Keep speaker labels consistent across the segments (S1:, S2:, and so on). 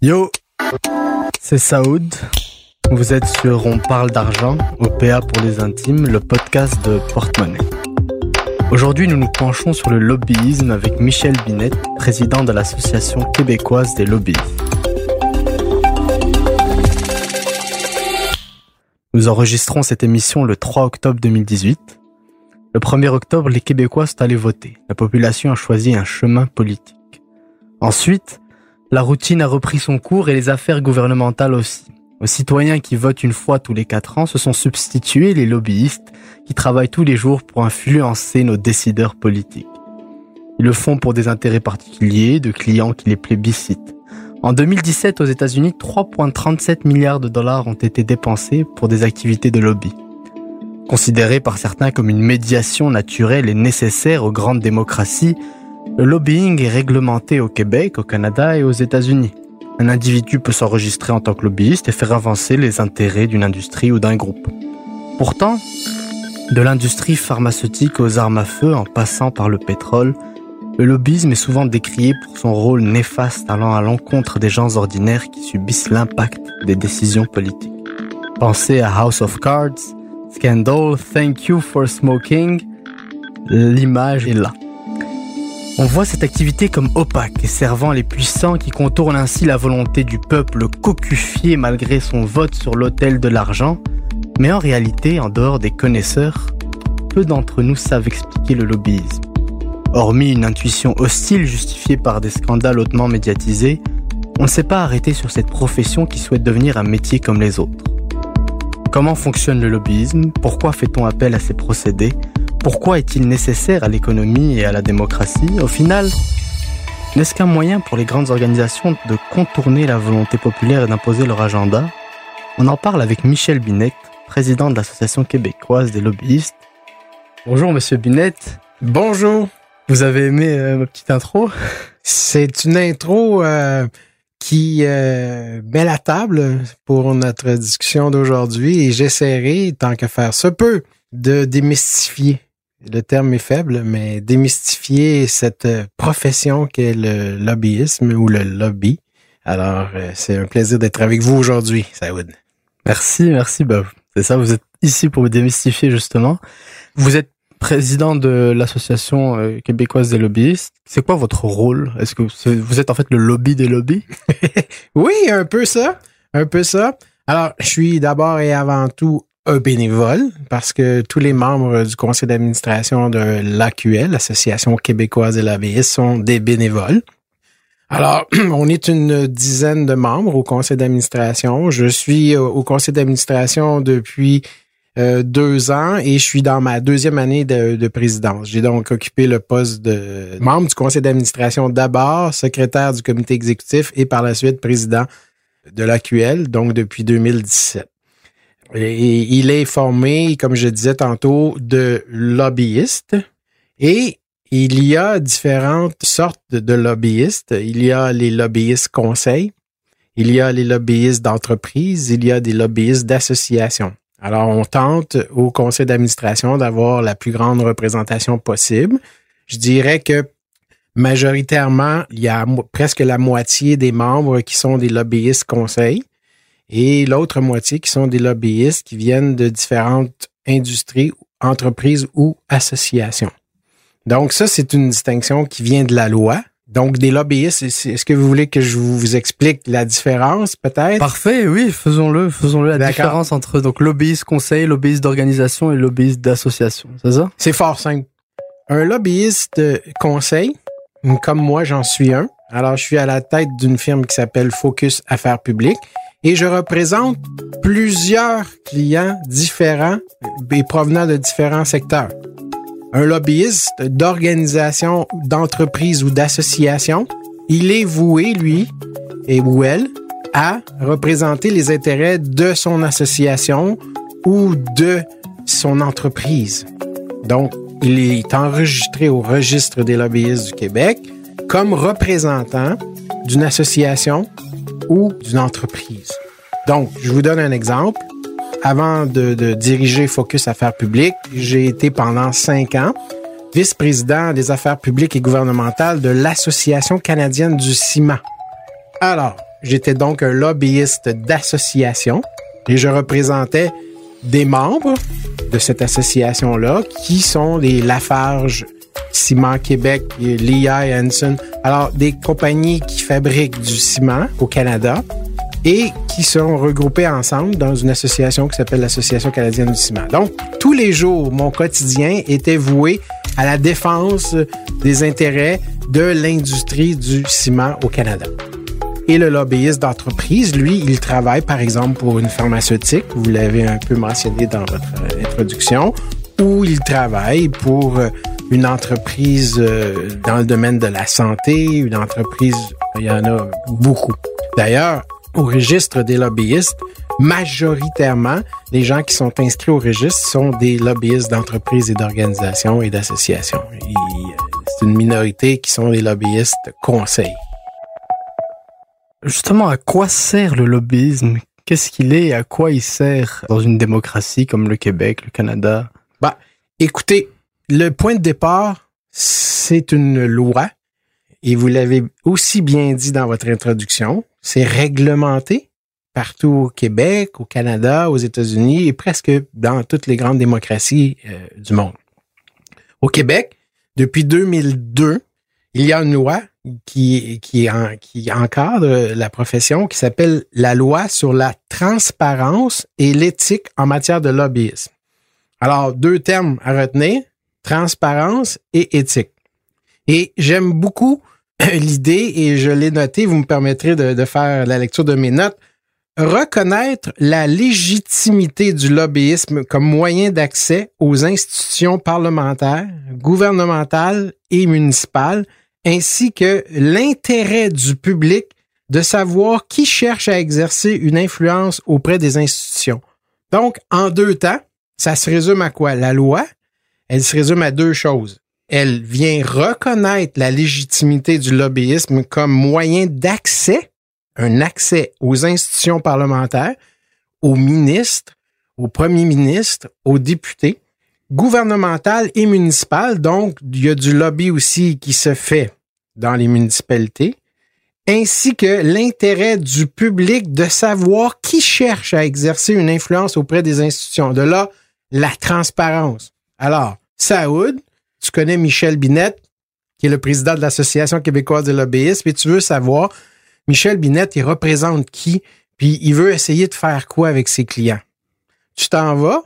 S1: Yo, c'est Saoud. Vous êtes sur On parle d'argent, OPA pour les intimes, le podcast de Porte-Monnaie. Aujourd'hui, nous nous penchons sur le lobbyisme avec Michel Binet, président de l'Association québécoise des lobbyistes. Nous enregistrons cette émission le 3 octobre 2018. Le 1er octobre, les Québécois sont allés voter. La population a choisi un chemin politique. Ensuite, la routine a repris son cours et les affaires gouvernementales aussi. Aux citoyens qui votent une fois tous les quatre ans se sont substitués les lobbyistes qui travaillent tous les jours pour influencer nos décideurs politiques. Ils le font pour des intérêts particuliers, de clients qui les plébiscitent. En 2017, aux États-Unis, 3,37 milliards de dollars ont été dépensés pour des activités de lobby. Considéré par certains comme une médiation naturelle et nécessaire aux grandes démocraties, le lobbying est réglementé au Québec, au Canada et aux États-Unis. Un individu peut s'enregistrer en tant que lobbyiste et faire avancer les intérêts d'une industrie ou d'un groupe. Pourtant, de l'industrie pharmaceutique aux armes à feu en passant par le pétrole, le lobbyisme est souvent décrié pour son rôle néfaste allant à l'encontre des gens ordinaires qui subissent l'impact des décisions politiques. Pensez à House of Cards, Scandal, Thank You for Smoking, l'image est là. On voit cette activité comme opaque et servant les puissants qui contournent ainsi la volonté du peuple cocufié malgré son vote sur l'autel de l'argent. Mais en réalité, en dehors des connaisseurs, peu d'entre nous savent expliquer le lobbyisme. Hormis une intuition hostile justifiée par des scandales hautement médiatisés, on ne s'est pas arrêté sur cette profession qui souhaite devenir un métier comme les autres. Comment fonctionne le lobbyisme? Pourquoi fait-on appel à ces procédés? Pourquoi est-il nécessaire à l'économie et à la démocratie? Au final, n'est-ce qu'un moyen pour les grandes organisations de contourner la volonté populaire et d'imposer leur agenda? On en parle avec Michel Binet, président de l'Association québécoise des lobbyistes. Bonjour Monsieur Binet.
S2: Bonjour.
S1: Vous avez aimé euh, ma petite intro?
S2: C'est une intro euh, qui euh, met la table pour notre discussion d'aujourd'hui et j'essaierai, tant que faire se peut, de démystifier le terme est faible, mais démystifier cette profession qu'est le lobbyisme ou le lobby. Alors, euh, c'est un plaisir d'être avec vous aujourd'hui, Saoud.
S1: Merci, merci. Bah, c'est ça, vous êtes ici pour démystifier justement. Vous êtes président de l'association euh, québécoise des lobbyistes. C'est quoi votre rôle? Est-ce que vous êtes en fait le lobby des lobbies?
S2: Oui, un peu ça, un peu ça. Alors, je suis d'abord et avant tout un bénévole parce que tous les membres du conseil d'administration de l'AQL, l'Association québécoise des lobbyistes, sont des bénévoles. Alors, on est une dizaine de membres au conseil d'administration. Je suis au conseil d'administration depuis euh, deux ans et je suis dans ma deuxième année de, de présidence. J'ai donc occupé le poste de membre du conseil d'administration d'abord, secrétaire du comité exécutif et par la suite président de l'AQL, donc depuis 2017. Et il est formé, comme je disais tantôt, de lobbyistes. Et il y a différentes sortes de lobbyistes. Il y a les lobbyistes conseils, il y a les lobbyistes d'entreprise, il y a des lobbyistes d'associations. Alors, on tente au conseil d'administration d'avoir la plus grande représentation possible. Je dirais que majoritairement, il y a presque la moitié des membres qui sont des lobbyistes conseils et l'autre moitié qui sont des lobbyistes qui viennent de différentes industries, entreprises ou associations. Donc ça, c'est une distinction qui vient de la loi. Donc des lobbyistes, est-ce que vous voulez que je vous explique la différence peut-être?
S1: Parfait, oui, faisons-le, faisons-le la différence entre donc lobbyiste conseil, lobbyiste d'organisation et lobbyiste d'association, c'est ça?
S2: C'est fort simple. Un lobbyiste conseil, comme moi j'en suis un. Alors je suis à la tête d'une firme qui s'appelle Focus Affaires publiques et je représente plusieurs clients différents et provenant de différents secteurs. Un lobbyiste d'organisation, d'entreprise ou d'association, il est voué, lui, et ou elle, à représenter les intérêts de son association ou de son entreprise. Donc, il est enregistré au registre des lobbyistes du Québec comme représentant d'une association ou d'une entreprise. Donc, je vous donne un exemple. Avant de, diriger Focus Affaires publiques, j'ai été pendant cinq ans vice-président des affaires publiques et gouvernementales de l'Association canadienne du ciment. Alors, j'étais donc un lobbyiste d'association et je représentais des membres de cette association-là qui sont les Lafarge, Ciment Québec, Lehigh Hanson. Alors, des compagnies qui fabriquent du ciment au Canada et qui sont regroupées ensemble dans une association qui s'appelle l'Association canadienne du ciment. Donc, tous les jours, mon quotidien était voué à la défense des intérêts de l'industrie du ciment au Canada. Et le lobbyiste d'entreprise, lui, il travaille par exemple pour une pharmaceutique, vous l'avez un peu mentionné dans votre euh, introduction, ou il travaille pour euh, une entreprise euh, dans le domaine de la santé, une entreprise, il y en a beaucoup. D'ailleurs, au registre des lobbyistes, majoritairement, les gens qui sont inscrits au registre sont des lobbyistes d'entreprises et d'organisations et d'associations. C'est une minorité qui sont des lobbyistes conseils.
S1: Justement, à quoi sert le lobbyisme? Qu'est-ce qu'il est? Et à quoi il sert dans une démocratie comme le Québec, le Canada?
S2: Bah, écoutez, le point de départ, c'est une loi et vous l'avez aussi bien dit dans votre introduction, c'est réglementé partout au Québec, au Canada, aux États-Unis et presque dans toutes les grandes démocraties euh, du monde. Au Québec, depuis 2002, il y a une loi qui, encadre la profession qui s'appelle la loi sur la transparence et l'éthique en matière de lobbyisme. Alors, deux termes à retenir, transparence et éthique. Et j'aime beaucoup l'idée, et je l'ai noté, vous me permettrez de, faire la lecture de mes notes, reconnaître la légitimité du lobbyisme comme moyen d'accès aux institutions parlementaires, gouvernementales et municipales, ainsi que l'intérêt du public de savoir qui cherche à exercer une influence auprès des institutions. Donc, en deux temps, ça se résume à quoi? La loi, elle se résume à deux choses elle vient reconnaître la légitimité du lobbyisme comme moyen d'accès, un accès aux institutions parlementaires, aux ministres, aux premiers ministres, aux députés, gouvernementales et municipales. Donc, il y a du lobby aussi qui se fait dans les municipalités, ainsi que l'intérêt du public de savoir qui cherche à exercer une influence auprès des institutions. De là, la transparence. Alors, Saoud, tu connais Michel Binette, qui est le président de l'Association québécoise de lobbyisme, et tu veux savoir, Michel Binette, il représente qui, puis il veut essayer de faire quoi avec ses clients? Tu t'en vas,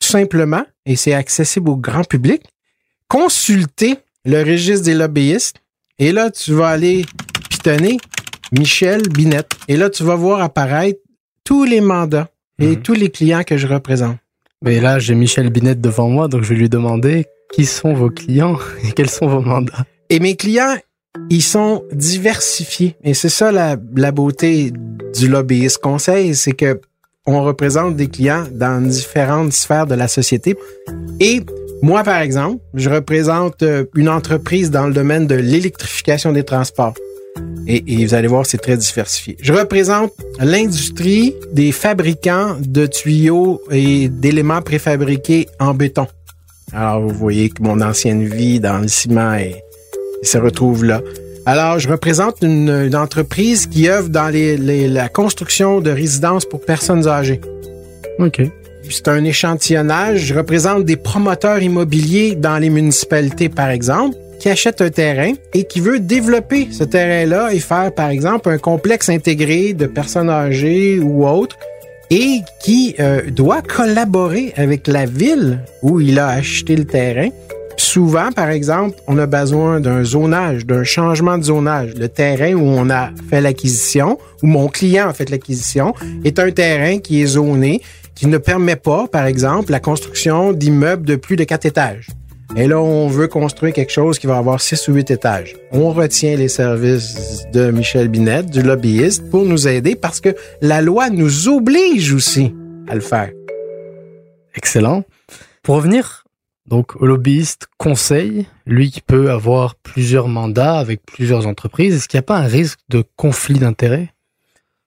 S2: tout simplement, et c'est accessible au grand public, consulter le registre des lobbyistes, et là, tu vas aller pitonner Michel Binette. Et là, tu vas voir apparaître tous les mandats et mhm. tous les clients que je représente.
S1: Mais là, j'ai Michel Binette devant moi, donc je vais lui demander qui sont vos clients et quels sont vos mandats?
S2: Et mes clients, ils sont diversifiés. Et c'est ça la, la beauté du lobbyiste conseil, c'est que on représente des clients dans différentes sphères de la société. Et moi, par exemple, je représente euh, une entreprise dans le domaine de l'électrification des transports. Et, et, vous allez voir, c'est très diversifié. Je représente l'industrie des fabricants de tuyaux et d'éléments préfabriqués en béton. Alors, vous voyez que mon ancienne vie dans le ciment est, se retrouve là. Alors, je représente une, entreprise qui œuvre dans les, la construction de résidences pour personnes âgées.
S1: OK.
S2: C'est un échantillonnage. Je représente des promoteurs immobiliers dans les municipalités, par exemple, qui achètent un terrain et qui veut développer ce terrain-là et faire, par exemple, un complexe intégré de personnes âgées ou autres et qui euh, doit collaborer avec la ville où il a acheté le terrain. Souvent, par exemple, on a besoin d'un zonage, d'un changement de zonage. Le terrain où on a fait l'acquisition, où mon client a fait l'acquisition, est un terrain qui est zoné, qui ne permet pas, par exemple, la construction d'immeubles de plus de quatre étages. Et là, on veut construire quelque chose qui va avoir six ou huit étages. On retient les services de Michel Binet, du lobbyiste, pour nous aider parce que la loi nous oblige aussi à le faire.
S1: Excellent. Pour revenir donc au lobbyiste conseil, lui qui peut avoir plusieurs mandats avec plusieurs entreprises, est-ce qu'il n'y a pas un risque de conflit d'intérêts?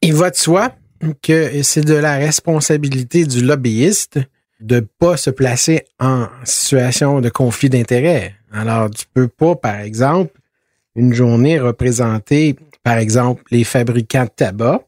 S2: Il va de soi que c'est de la responsabilité du lobbyiste de pas se placer en situation de conflit d'intérêts. Alors, tu peux pas, par exemple, une journée représenter, par exemple, les fabricants de tabac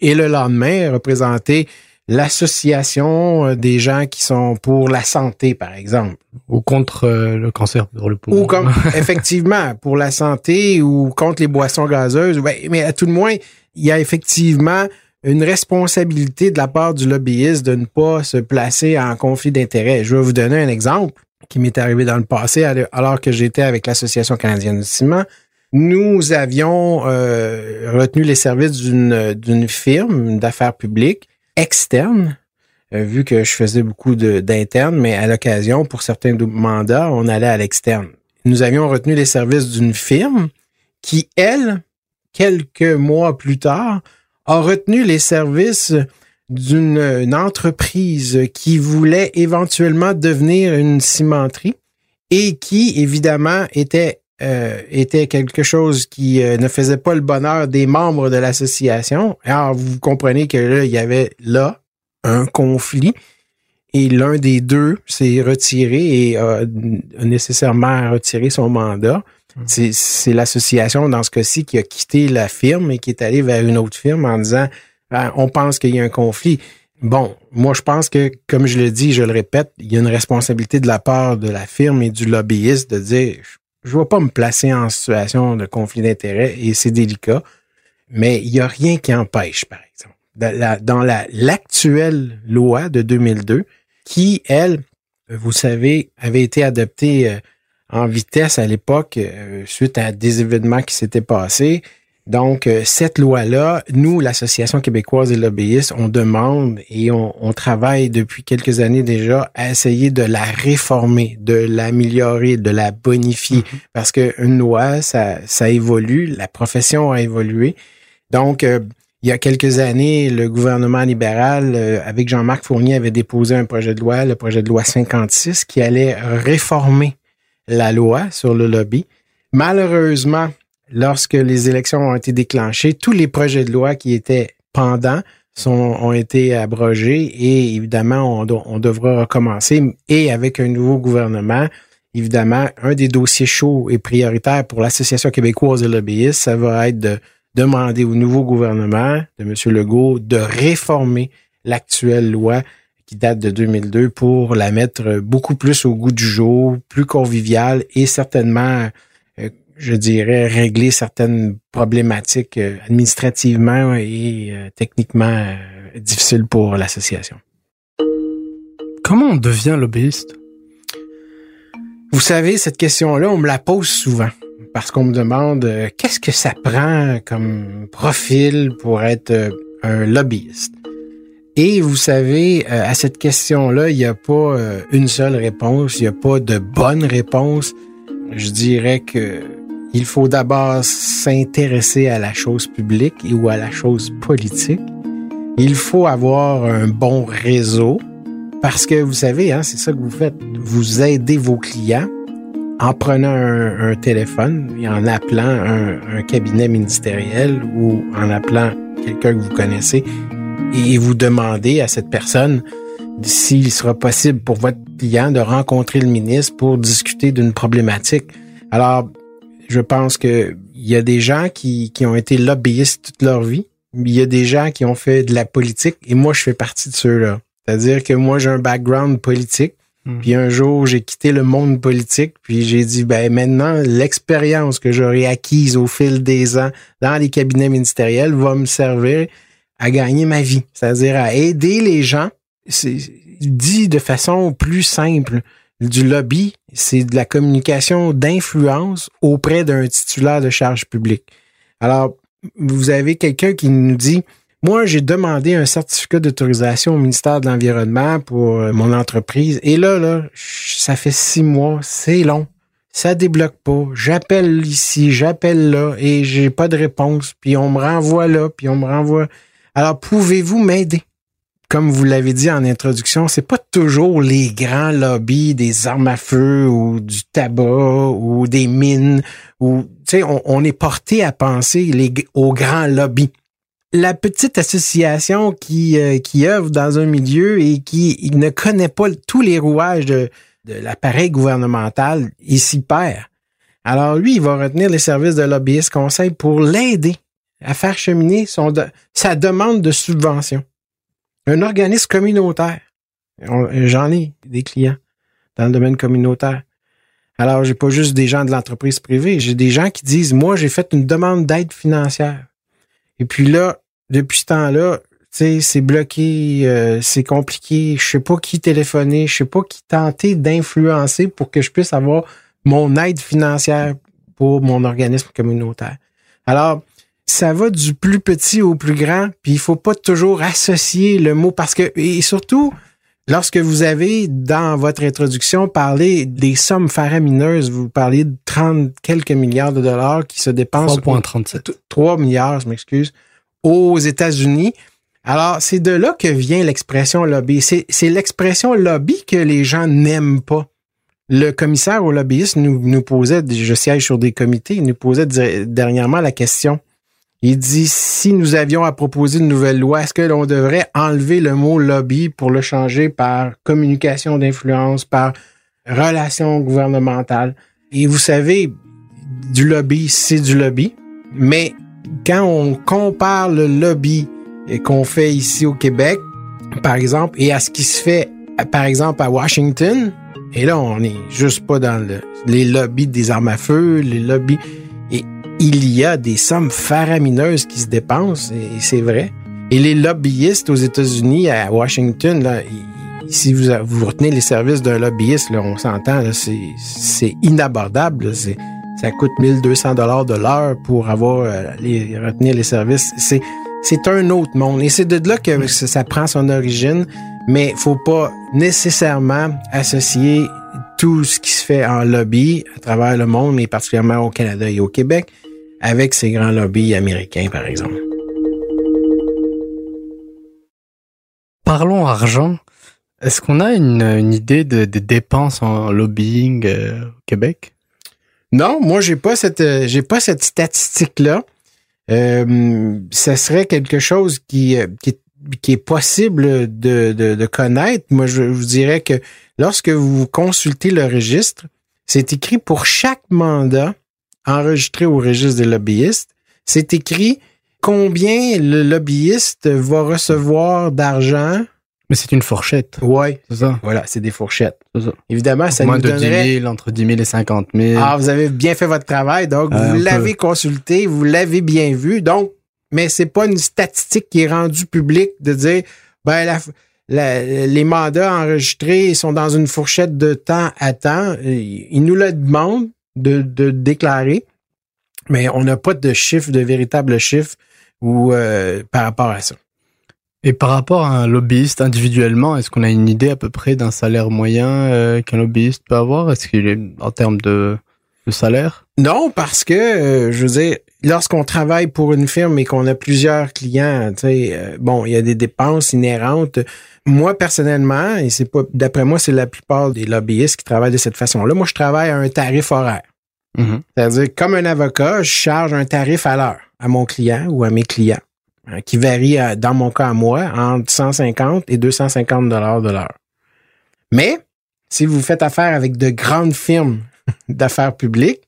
S2: et le lendemain représenter l'association euh, des gens qui sont pour la santé, par exemple.
S1: Ou contre euh, le cancer dans le poumon.
S2: Ou comme, effectivement, pour la santé ou contre les boissons gazeuses. Ben, mais à tout le moins, il y a effectivement une responsabilité de la part du lobbyiste de ne pas se placer en conflit d'intérêts. Je vais vous donner un exemple qui m'est arrivé dans le passé alors que j'étais avec l'Association canadienne du ciment. Nous avions euh, retenu les services d'une firme d'affaires publiques externe, euh, vu que je faisais beaucoup d'internes, mais à l'occasion, pour certains mandats, on allait à l'externe. Nous avions retenu les services d'une firme qui, elle, quelques mois plus tard, a retenu les services d'une entreprise qui voulait éventuellement devenir une cimenterie et qui, évidemment, était euh, était quelque chose qui euh, ne faisait pas le bonheur des membres de l'association. Alors, vous comprenez que là, il y avait là un conflit et l'un des deux s'est retiré et a nécessairement retiré son mandat. Mmh. C'est l'association, dans ce cas-ci, qui a quitté la firme et qui est allé vers une autre firme en disant ah, on pense qu'il y a un conflit. Bon, moi, je pense que, comme je le dis, je le répète, il y a une responsabilité de la part de la firme et du lobbyiste de dire je ne vais pas me placer en situation de conflit d'intérêts et c'est délicat, mais il n'y a rien qui empêche, par exemple. Dans la, l'actuelle loi de 2002, qui, elle, vous savez, avait été adoptée euh, en vitesse à l'époque euh, suite à des événements qui s'étaient passés, donc, euh, cette loi-là, nous, l'Association québécoise des lobbyistes, on demande et on, travaille depuis quelques années déjà à essayer de la réformer, de l'améliorer, de la bonifier. Mm-hmm. Parce qu'une loi, ça, ça évolue, la profession a évolué. Donc, euh, il y a quelques années, le gouvernement libéral, euh, avec Jean-Marc Fournier, avait déposé un projet de loi, le projet de loi 56, qui allait réformer la loi sur le lobby. Malheureusement, lorsque les élections ont été déclenchées, tous les projets de loi qui étaient pendants sont, ont été abrogés et évidemment, on, on devra recommencer. Et avec un nouveau gouvernement, évidemment, un des dossiers chauds et prioritaires pour l'Association québécoise de lobbyistes, ça va être de demander au nouveau gouvernement de M. Legault de réformer l'actuelle loi qui date de 2002 pour la mettre beaucoup plus au goût du jour, plus conviviale et certainement je dirais, régler certaines problématiques euh, administrativement et euh, techniquement euh, difficiles pour l'association.
S1: Comment on devient lobbyiste?
S2: Vous savez, cette question-là, on me la pose souvent parce qu'on me demande qu'est-ce que ça prend comme profil pour être un lobbyiste? Et vous savez, à cette question-là, il n'y a pas une seule réponse, il n'y a pas de bonne réponse. Je dirais que il faut d'abord s'intéresser à la chose publique ou à la chose politique. Il faut avoir un bon réseau parce que vous savez, hein, c'est ça que vous faites. Vous aidez vos clients en prenant un, téléphone et en appelant un, cabinet ministériel ou en appelant quelqu'un que vous connaissez et vous demandez à cette personne s'il sera possible pour votre client de rencontrer le ministre pour discuter d'une problématique. Alors, je pense que il y a des gens qui, qui ont été lobbyistes toute leur vie. Il y a des gens qui ont fait de la politique et moi, je fais partie de ceux-là. C'est-à-dire que moi, j'ai un background politique. Hmm. Puis un jour, j'ai quitté le monde politique, puis j'ai dit, ben maintenant, l'expérience que j'aurai acquise au fil des ans dans les cabinets ministériels va me servir à gagner ma vie, c'est-à-dire à aider les gens. C'est dit de façon plus simple du lobby, c'est de la communication d'influence auprès d'un titulaire de charge publique. Alors, vous avez quelqu'un qui nous dit, moi, j'ai demandé un certificat d'autorisation au ministère de l'Environnement pour euh, mon entreprise. Et là, là, ça fait six mois, c'est long. Ça débloque pas. J'appelle ici, j'appelle là et j'ai pas de réponse. Puis on me renvoie là, puis on me renvoie. Alors, pouvez-vous m'aider? comme vous l'avez dit en introduction, c'est pas toujours les grands lobbies des armes à feu ou du tabac ou des mines ou tu sais on, est porté à penser les, aux grands lobbies. la petite association qui, euh, qui œuvre dans un milieu et qui ne connaît pas tous les rouages de, l'appareil gouvernemental, il s'y perd. Alors lui, il va retenir les services de lobbyiste conseil pour l'aider à faire cheminer son sa demande de subvention. Un organisme communautaire. J'en ai des clients dans le domaine communautaire. Alors, j'ai pas juste des gens de l'entreprise privée, j'ai des gens qui disent, moi, j'ai fait une demande d'aide financière. Et puis là, depuis ce temps-là, c'est bloqué, euh, c'est compliqué, je sais pas qui téléphoner, je sais pas qui tenter d'influencer pour que je puisse avoir mon aide financière pour mon organisme communautaire. Alors, ça va du plus petit au plus grand, puis il faut pas toujours associer le mot parce que et surtout lorsque vous avez dans votre introduction parlé des sommes faramineuses, vous parlez de 30 quelques milliards de dollars qui se dépensent
S1: 3.37
S2: 3 milliards, je m'excuse, aux États-Unis. Alors, c'est de là que vient l'expression lobby. C'est l'expression lobby que les gens n'aiment pas. Le commissaire au lobbyiste nous, nous posait, je siège sur des comités, il nous posait dernièrement la question. Il dit, si nous avions à proposer une nouvelle loi, est-ce que l'on devrait enlever le mot lobby pour le changer par communication d'influence, par relation gouvernementale? Et vous savez, du lobby, c'est du lobby. Mais quand on compare le lobby qu'on fait ici au Québec, par exemple, et à ce qui se fait, par exemple, à Washington, et là, on n'est juste pas dans les lobbies des armes à feu, les lobbies il y a des sommes faramineuses qui se dépensent, et c'est vrai. Et les lobbyistes aux États-Unis, à Washington, là, si vous, vous retenez les services d'un lobbyiste, là, on s'entend, c'est inabordable. C'est ça coûte 1200 dollars de l'heure pour avoir euh, les, retenir les services. C'est c'est un autre monde et c'est de là que ça prend son origine. Mais faut pas nécessairement associer tout ce qui se fait en lobby à travers le monde, mais particulièrement au Canada et au Québec, avec ces grands lobbies américains, par exemple.
S1: Parlons argent. Est-ce qu'on a une, idée des de dépenses en lobbying euh, au Québec?
S2: Non, moi j'ai pas cette euh, j'ai pas cette statistique là. Euh, ça serait quelque chose qui, qui, qui est possible de, de, de, connaître. Moi, je vous dirais que lorsque vous consultez le registre, c'est écrit pour chaque mandat enregistré au registre des lobbyistes, c'est écrit combien le lobbyiste va recevoir d'argent.
S1: Mais c'est une fourchette.
S2: Oui, c'est ça. Voilà, c'est des fourchettes.
S1: Ça.
S2: Évidemment, ça
S1: Moins
S2: nous
S1: de
S2: donnerait...
S1: 10 000, entre 10 000 et 50 000.
S2: Ah, vous avez bien fait votre travail, donc
S1: Euh,
S2: vous l'avez consulté, vous l'avez bien vu, donc, mais c'est pas une statistique qui est rendue publique de dire, ben, la, la- les mandats enregistrés sont dans une fourchette de temps à temps. Ils nous le demandent de, de déclarer, mais on n'a pas de chiffre, de véritable chiffre ou euh, par rapport à ça.
S1: Et par rapport à un lobbyiste individuellement, est-ce qu'on a une idée à peu près d'un salaire moyen euh, qu'un lobbyiste peut avoir? Est-ce qu'il est en termes de, de salaire?
S2: Non, parce que, euh, je veux dire, lorsqu'on travaille pour une firme et qu'on a plusieurs clients, tu sais, euh, bon, il y a des dépenses inhérentes. Moi, personnellement, et c'est pas, d'après moi, c'est la plupart des lobbyistes qui travaillent de cette façon-là. Moi, je travaille à un tarif horaire.
S1: Mhm.
S2: C'est-à-dire, comme un avocat, je charge un tarif à l'heure à mon client ou à mes clients, hein, qui varie, à- dans mon cas à moi, entre 150 et 250 dollars de l'heure. Mais, si vous faites affaire avec de grandes firmes d'affaires publiques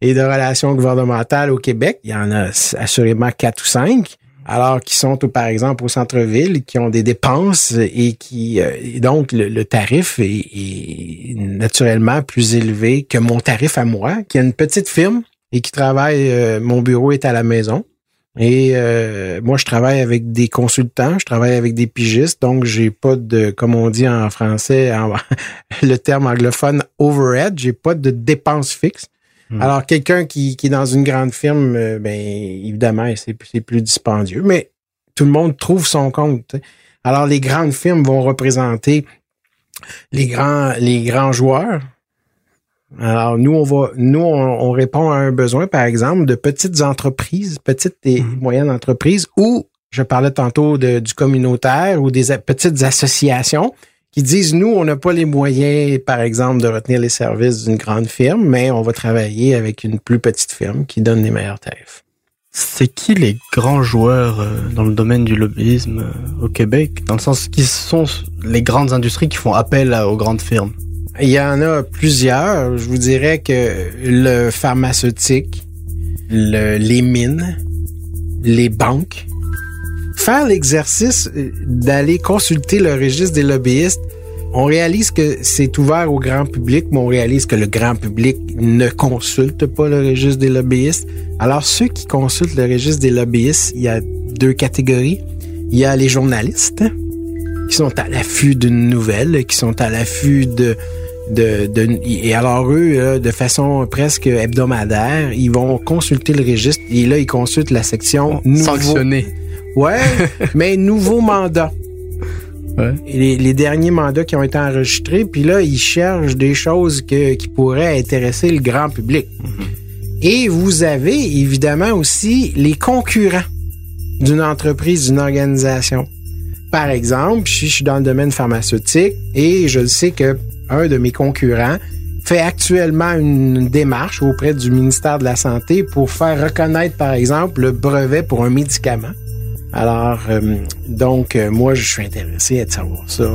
S2: et de relations gouvernementales au Québec, il y en a assurément quatre ou cinq, alors qui sont, par exemple, au centre-ville, qui ont des dépenses et qui, euh, et donc, le, le tarif est, est naturellement plus élevé que mon tarif à moi, qui a une petite firme et qui travaille, euh, mon bureau est à la maison. Et euh, moi, je travaille avec des consultants, je travaille avec des pigistes, donc j'ai pas de, comme on dit en français, le terme anglophone overhead, j'ai pas de dépenses fixes.
S1: Hmm.
S2: Alors, quelqu'un qui, qui est dans une grande firme, euh, ben évidemment, c'est c'est plus dispendieux, mais tout le monde trouve son compte. Alors, les grandes firmes vont représenter les grands, les grands joueurs. Alors, nous, on va, nous, on, on répond à un besoin, par exemple, de petites entreprises, petites et
S1: Mhm.
S2: moyennes entreprises, ou je parlais tantôt de- du communautaire ou des petites associations qui disent, nous, on n'a pas les moyens, par exemple, de retenir les services d'une grande firme, mais on va travailler avec une plus petite firme qui donne les meilleurs tarifs.
S1: C'est qui les grands joueurs euh, dans le domaine du lobbyisme euh, au Québec? Dans le sens qui sont les grandes industries qui font appel aux grandes firmes
S2: Il y en a plusieurs. Je vous dirais que le pharmaceutique, le, les mines, les banques, faire l'exercice d'aller consulter le registre des lobbyistes, on réalise que c'est ouvert au grand public, mais on réalise que le grand public ne consulte pas le registre des lobbyistes. Alors, ceux qui consultent le registre des lobbyistes, il y a deux catégories. Il y a les journalistes qui sont à l'affût d'une nouvelle, qui sont à l'affût de, de, de, et alors eux, de façon presque hebdomadaire, ils vont consulter le registre et là, ils consultent la section
S1: sanctionné.
S2: Ouais, mais nouveau mandat les, derniers mandats qui ont été enregistrés, puis là, ils cherchent des choses que, qui pourraient intéresser le grand public. Mm-hmm. Et vous avez évidemment aussi les concurrents d'une entreprise, d'une organisation. Par exemple, si je suis dans le domaine pharmaceutique et je sais que un de mes concurrents fait actuellement une démarche auprès du ministère de la Santé pour faire reconnaître, par exemple, le brevet pour un médicament. Alors, euh, donc, euh, moi, je suis intéressé à savoir ça.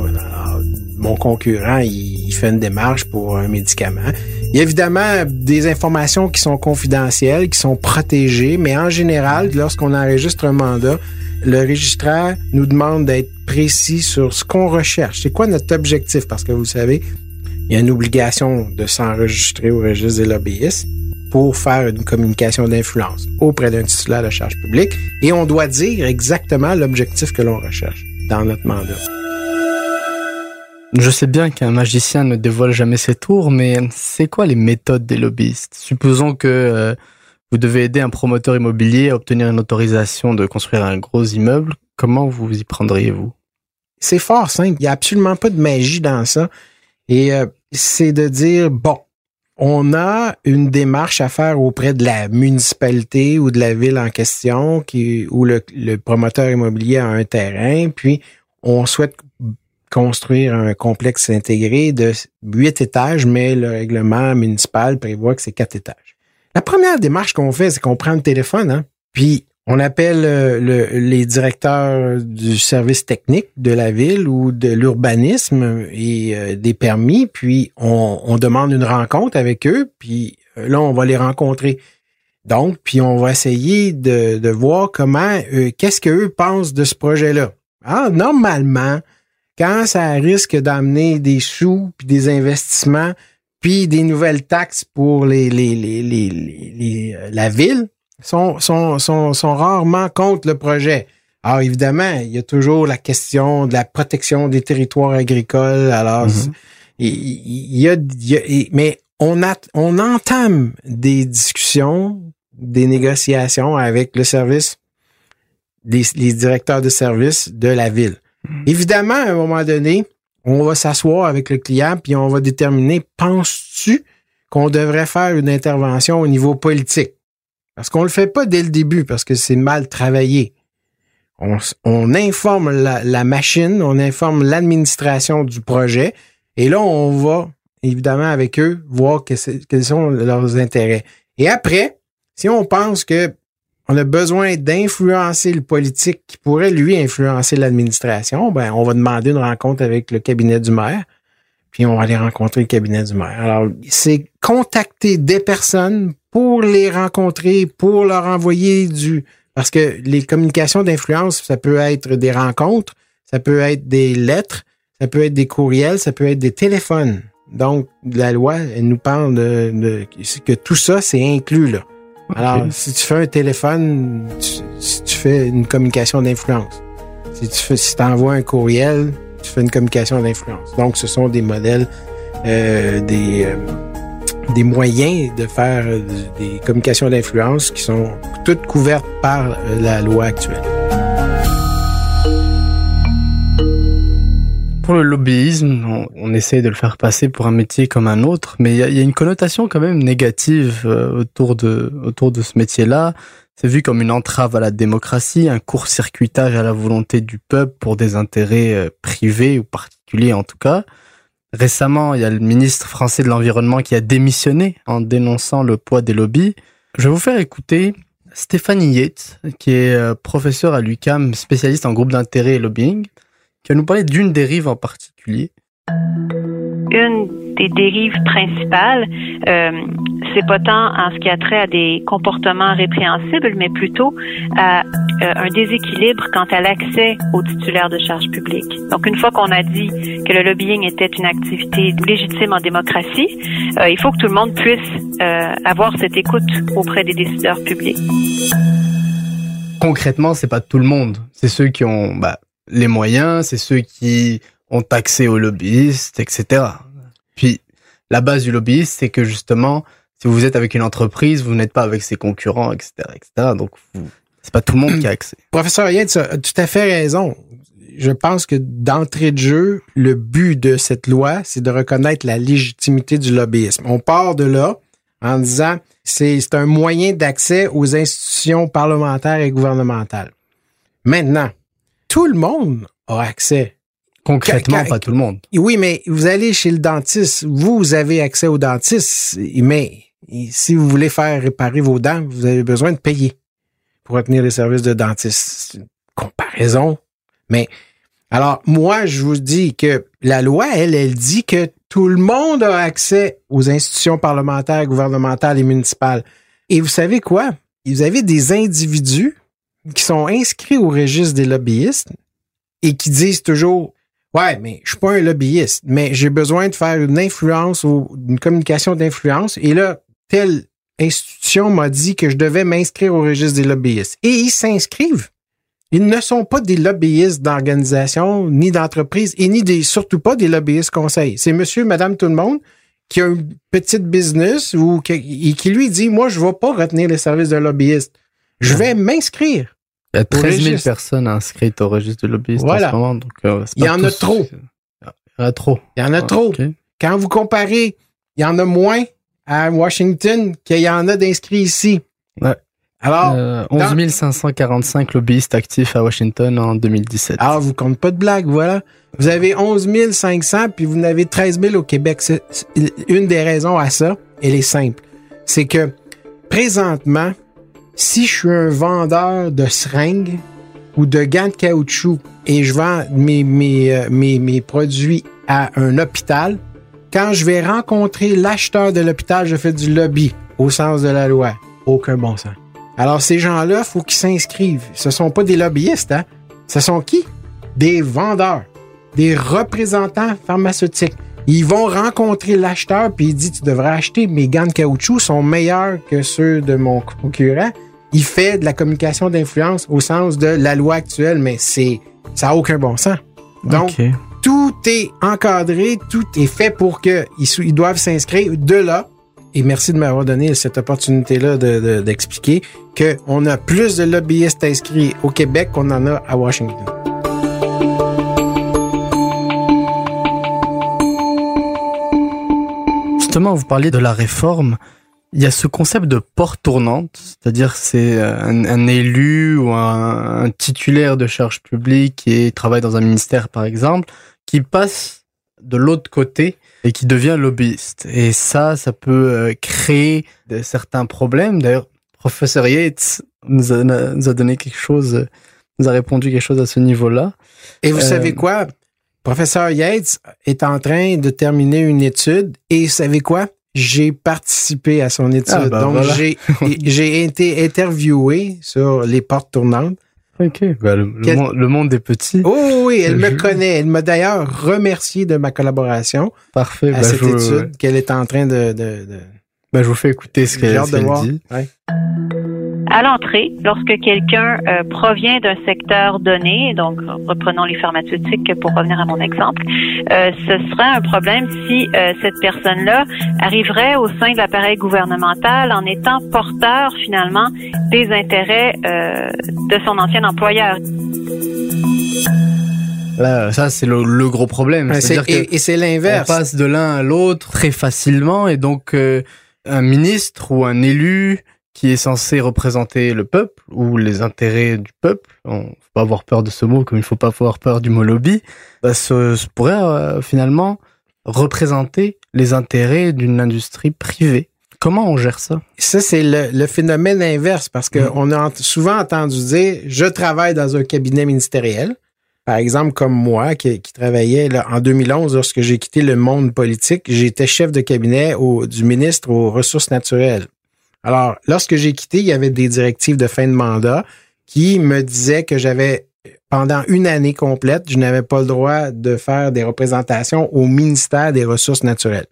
S2: mon concurrent, il, fait une démarche pour un médicament. Il y a évidemment des informations qui sont confidentielles, qui sont protégées, mais en général, lorsqu'on enregistre un mandat, le registraire nous demande d'être précis sur ce qu'on recherche. C'est quoi notre objectif? Parce que vous savez, il y a une obligation de s'enregistrer au registre des lobbyistes pour faire une communication d'influence auprès d'un titulaire de charge publique et on doit dire exactement l'objectif que l'on recherche dans notre mandat.
S1: Je sais bien qu'un magicien ne dévoile jamais ses tours, mais c'est quoi les méthodes des lobbyistes? Supposons que euh, vous devez aider un promoteur immobilier à obtenir une autorisation de construire un gros immeuble. Comment vous y prendriez-vous?
S2: C'est fort simple. Il n'y a absolument pas de magie dans ça. Et euh, c'est de dire, bon, on a une démarche à faire auprès de la municipalité ou de la ville en question qui, où le, promoteur immobilier a un terrain, puis on souhaite construire un complexe intégré de huit étages, mais le règlement municipal prévoit que c'est quatre étages. La première démarche qu'on fait, c'est qu'on prend le téléphone, hein, puis on appelle euh, les directeurs du service technique de la ville ou de l'urbanisme et euh, des permis, puis on, demande une rencontre avec eux, puis euh, là, on va les rencontrer. Donc, puis on va essayer de, voir comment, qu'est-ce qu'eux pensent de ce projet-là. Ah, normalement, quand ça risque d'amener des sous, puis des investissements, puis des nouvelles taxes pour les, la ville, sont, sont, sont, sont rarement contre le projet. Alors évidemment, il y a toujours la question de la protection des territoires agricoles. Alors, mm-hmm. il, y a, mais on, a, on entame des discussions, des négociations avec le service, les, les directeurs de service de la ville. Mm-hmm. Évidemment, à un moment donné, on va s'asseoir avec le client puis on va déterminer, penses-tu qu'on devrait faire une intervention au niveau politique? Parce qu'on le fait pas dès le début, parce que c'est mal travaillé. On, informe la, machine, on informe l'administration du projet, et là, on va, évidemment, avec eux, voir quels sont leurs intérêts. Et après, si on pense que on a besoin d'influencer le politique qui pourrait, lui, influencer l'administration, ben, on va demander une rencontre avec le cabinet du maire, puis on va aller rencontrer le cabinet du maire. Alors, c'est contacter des personnes pour les rencontrer, pour leur envoyer du... Parce que les communications d'influence, ça peut être des rencontres, ça peut être des lettres, ça peut être des courriels, ça peut être des téléphones. Donc, la loi, elle nous parle de, que tout ça, c'est inclus là. Alors, si tu fais un téléphone, si tu fais une communication d'influence. Si tu fais, si envoies un courriel, tu fais une communication d'influence. Donc, ce sont des modèles, euh, des, euh, des moyens de faire euh, des communications d'influence qui sont toutes couvertes par euh, la loi actuelle.
S1: Pour le lobbyisme, on, on, essaie de le faire passer pour un métier comme un autre, mais il y, y a, une connotation quand même négative euh, autour de autour de ce métier-là. C'est vu comme une entrave à la démocratie, un court-circuitage à la volonté du peuple pour des intérêts privés ou particuliers en tout cas. Récemment, il y a le ministre français de l'Environnement qui a démissionné en dénonçant le poids des lobbies. Je vais vous faire écouter Stéphanie Yates, qui est euh, professeure à l'UCAM, spécialiste en groupe d'intérêt et lobbying, qui va nous parler d'une dérive en particulier.
S3: Des dérives principales, euh, c'est pas tant en ce qui a trait à des comportements répréhensibles, mais plutôt à euh, un déséquilibre quant à l'accès aux titulaires de charges publiques. Donc, une fois qu'on a dit que le lobbying était une activité légitime en démocratie, euh, il faut que tout le monde puisse euh, avoir cette écoute auprès des décideurs publics.
S1: Concrètement, c'est pas tout le monde. C'est ceux qui ont bah, les moyens, c'est ceux qui ont accès aux lobbyistes, etc. La base du lobbyiste, c'est que justement, si vous êtes avec une entreprise, vous n'êtes pas avec ses concurrents, etc., etc. Donc, c'est pas tout le monde qui a accès.
S2: Professeur Yates a tout à fait raison. Je pense que d'entrée de jeu, le but de cette loi, c'est de reconnaître la légitimité du lobbyisme. On part de là en disant c'est un moyen d'accès aux institutions parlementaires et gouvernementales. Maintenant, tout le monde a accès.
S1: Concrètement,
S2: Quand-
S1: pas tout le monde.
S2: Oui, mais vous allez chez le dentiste, vous, vous avez accès au dentiste, mais si vous voulez faire réparer vos dents, vous avez besoin de payer pour obtenir les services de dentiste. C'est une comparaison. Mais alors, moi, je vous dis que la loi, elle, elle dit que tout le monde a accès aux institutions parlementaires, gouvernementales et municipales. Et vous savez quoi? Vous avez des individus qui sont inscrits au registre des lobbyistes et qui disent toujours Ouais, mais je suis pas un lobbyiste, mais j'ai besoin de faire une influence ou une communication d'influence. Et là, telle institution m'a dit que je devais m'inscrire au registre des lobbyistes. Et ils s'inscrivent. Ils ne sont pas des lobbyistes d'organisation, ni d'entreprise, et ni des, surtout pas des lobbyistes conseils. C'est monsieur, madame, tout le monde qui a une petite business ou qui, et qui lui dit, moi, je ne vais pas retenir les services de lobbyiste. Je vais m'inscrire.
S1: Il y a 13 000
S2: registre.
S1: personnes inscrites au registre de lobbyistes
S2: Voilà.
S1: en ce moment. Donc, euh,
S2: Il y en a
S1: tous-
S2: trop.
S1: Il y en a trop.
S2: Il y en a
S1: Ah,
S2: trop. Quand vous comparez, il y en a moins à Washington qu'il y en a d'inscrits ici.
S1: Ouais.
S2: Alors,
S1: Euh,
S2: dans-
S1: 11 545 lobbyistes actifs à Washington en 2017.
S2: alors, vous comptez pas de blague, voilà. Vous avez 11 500, puis vous en avez 13 000 au Québec. Une des raisons à ça, elle est simple. C'est que, présentement, si je suis un vendeur de seringues ou de gants de caoutchouc et je vends euh, mes, produits à un hôpital, quand je vais rencontrer l'acheteur de l'hôpital, je fais du lobby au sens de la loi. Aucun bon sens. Alors, ces gens-là, faut qu'ils s'inscrivent. Ce sont pas des lobbyistes, hein? Ce sont qui? Des vendeurs, des représentants pharmaceutiques. Ils vont rencontrer l'acheteur puis il dit tu devrais acheter mes gants de caoutchouc sont meilleurs que ceux de mon concurrent. Il fait de la communication d'influence au sens de la loi actuelle, mais c'est ça a aucun bon sens. Donc tout est encadré, tout est fait pour que ils, doivent s'inscrire de là. Et merci de m'avoir donné cette opportunité-là de- de- d'expliquer qu'on a plus de lobbyistes inscrits au Québec qu'on en a à Washington.
S1: Justement, vous parliez de la réforme. Il y a ce concept de porte tournante, c'est-à-dire c'est un, un élu ou un, un titulaire de charge publique qui travaille dans un ministère, par exemple, qui passe de l'autre côté et qui devient lobbyiste. Et ça, ça peut euh, créer de, certains problèmes. D'ailleurs, professeur Yates nous a, nous a donné quelque chose, euh, nous a répondu quelque chose à ce niveau-là.
S2: Et vous
S1: Euh,
S2: savez quoi? Professeur Yates est en train de terminer une étude et vous savez quoi? J'ai participé à son étude.
S1: Ah, bah
S2: Donc,
S1: voilà.
S2: j'ai, j'ai été interviewé sur les portes tournantes.
S1: Ok. Bah, le, monde, le monde est petit.
S2: Oh oui, elle me connaît. Elle m'a d'ailleurs remercié de ma collaboration
S1: Parfait.
S2: à
S1: Bah,
S2: cette
S1: je,
S2: étude qu'elle est en train de... de, de...
S1: bah, je vous fais écouter ce qu'elle dit.
S2: Ouais.
S3: À l'entrée, lorsque quelqu'un euh, provient d'un secteur donné, donc reprenons les pharmaceutiques pour revenir à mon exemple, euh, ce serait un problème si euh, cette personne-là arriverait au sein de l'appareil gouvernemental en étant porteur finalement des intérêts euh, de son ancien employeur.
S1: Là, ça, c'est le, le gros problème.
S2: Ouais,
S1: que
S2: et, et c'est
S1: on
S2: l'inverse.
S1: passe de l'un à l'autre très facilement et donc euh, un ministre ou un élu qui est censé représenter le peuple ou les intérêts du peuple, on faut pas avoir peur de ce mot comme il faut pas avoir peur du mot lobby, bah, se, se pourrait euh, finalement représenter les intérêts d'une industrie privée. Comment on gère ça?
S2: Ça, c'est le, phénomène inverse parce qu'on a souvent entendu dire je travaille dans un cabinet ministériel. Par exemple, comme moi, qui, travaillais là, en 2011, lorsque j'ai quitté le monde politique, j'étais chef de cabinet du ministre aux Ressources naturelles. Alors, lorsque j'ai quitté, il y avait des directives de fin de mandat qui me disaient que j'avais, pendant une année complète, je n'avais pas le droit de faire des représentations au ministère des Ressources naturelles.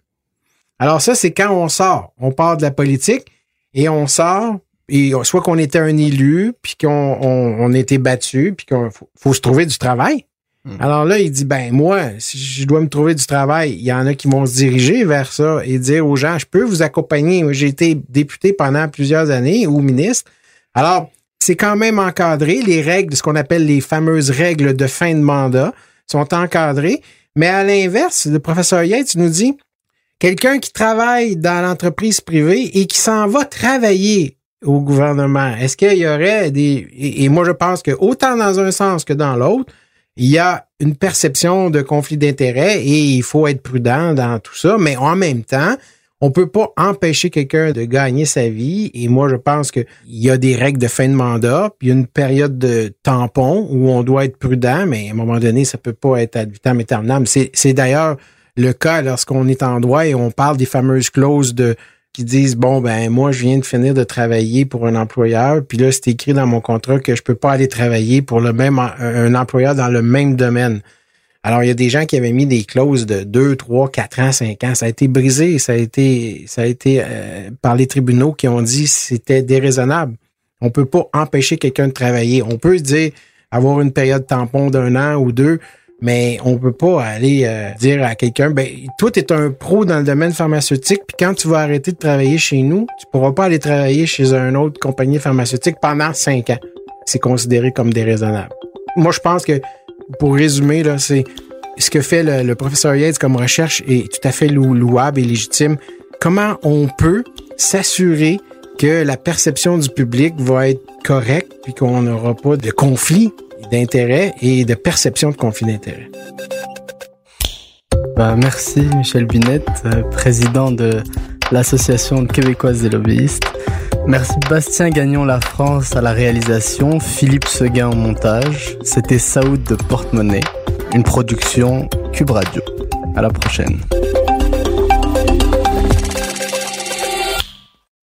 S2: Alors ça, c'est quand on sort. On part de la politique et on sort, et soit qu'on était un élu, puis qu'on on, était battu, puis qu'il faut, se trouver du travail. Hmm. Alors là, il dit, ben moi, si je dois me trouver du travail, il y en a qui vont se diriger vers ça et dire aux gens, je peux vous accompagner. J'ai été député pendant plusieurs années ou ministre. Alors, c'est quand même encadré. Les règles, ce qu'on appelle les fameuses règles de fin de mandat, sont encadrées. Mais à l'inverse, le professeur Yates nous dit, quelqu'un qui travaille dans l'entreprise privée et qui s'en va travailler au gouvernement, est-ce qu'il y aurait des... Et, moi, je pense que autant dans un sens que dans l'autre, il y a une perception de conflit d'intérêts et il faut être prudent dans tout ça, mais en même temps, on peut pas empêcher quelqu'un de gagner sa vie. Et moi, je pense qu'il y a des règles de fin de mandat, puis il y a une période de tampon où on doit être prudent, mais à un moment donné, ça peut pas être ad vitam aeternam. C'est d'ailleurs le cas lorsqu'on est en droit et on parle des fameuses clauses de qui disent bon ben moi je viens de finir de travailler pour un employeur puis là c'est écrit dans mon contrat que je peux pas aller travailler pour le même un employeur dans le même domaine. Alors il y a des gens qui avaient mis des clauses de 2, 3, 4 ans, 5 ans, ça a été brisé, ça a été ça a été euh, par les tribunaux qui ont dit c'était déraisonnable. On peut pas empêcher quelqu'un de travailler. On peut dire avoir une période tampon d'un an ou deux, mais on peut pas aller euh, dire à quelqu'un, ben, toi, tu es un pro dans le domaine pharmaceutique, puis quand tu vas arrêter de travailler chez nous, tu pourras pas aller travailler chez une autre compagnie pharmaceutique pendant cinq ans. C'est considéré comme déraisonnable. Moi, je pense que, pour résumer, là, c'est ce que fait le, professeur Yates comme recherche est tout à fait louable et légitime. Comment on peut s'assurer que la perception du public va être correcte, puis qu'on n'aura pas de conflit d'intérêt et de perception de conflit d'intérêt.
S1: Bah, merci Michel Binette, euh, président de l'Association québécoise des lobbyistes. Merci Bastien Gagnon La France à la réalisation, Philippe Seguin au montage. C'était Saoud de Porte-Monnaie, une production Cube Radio. À la prochaine.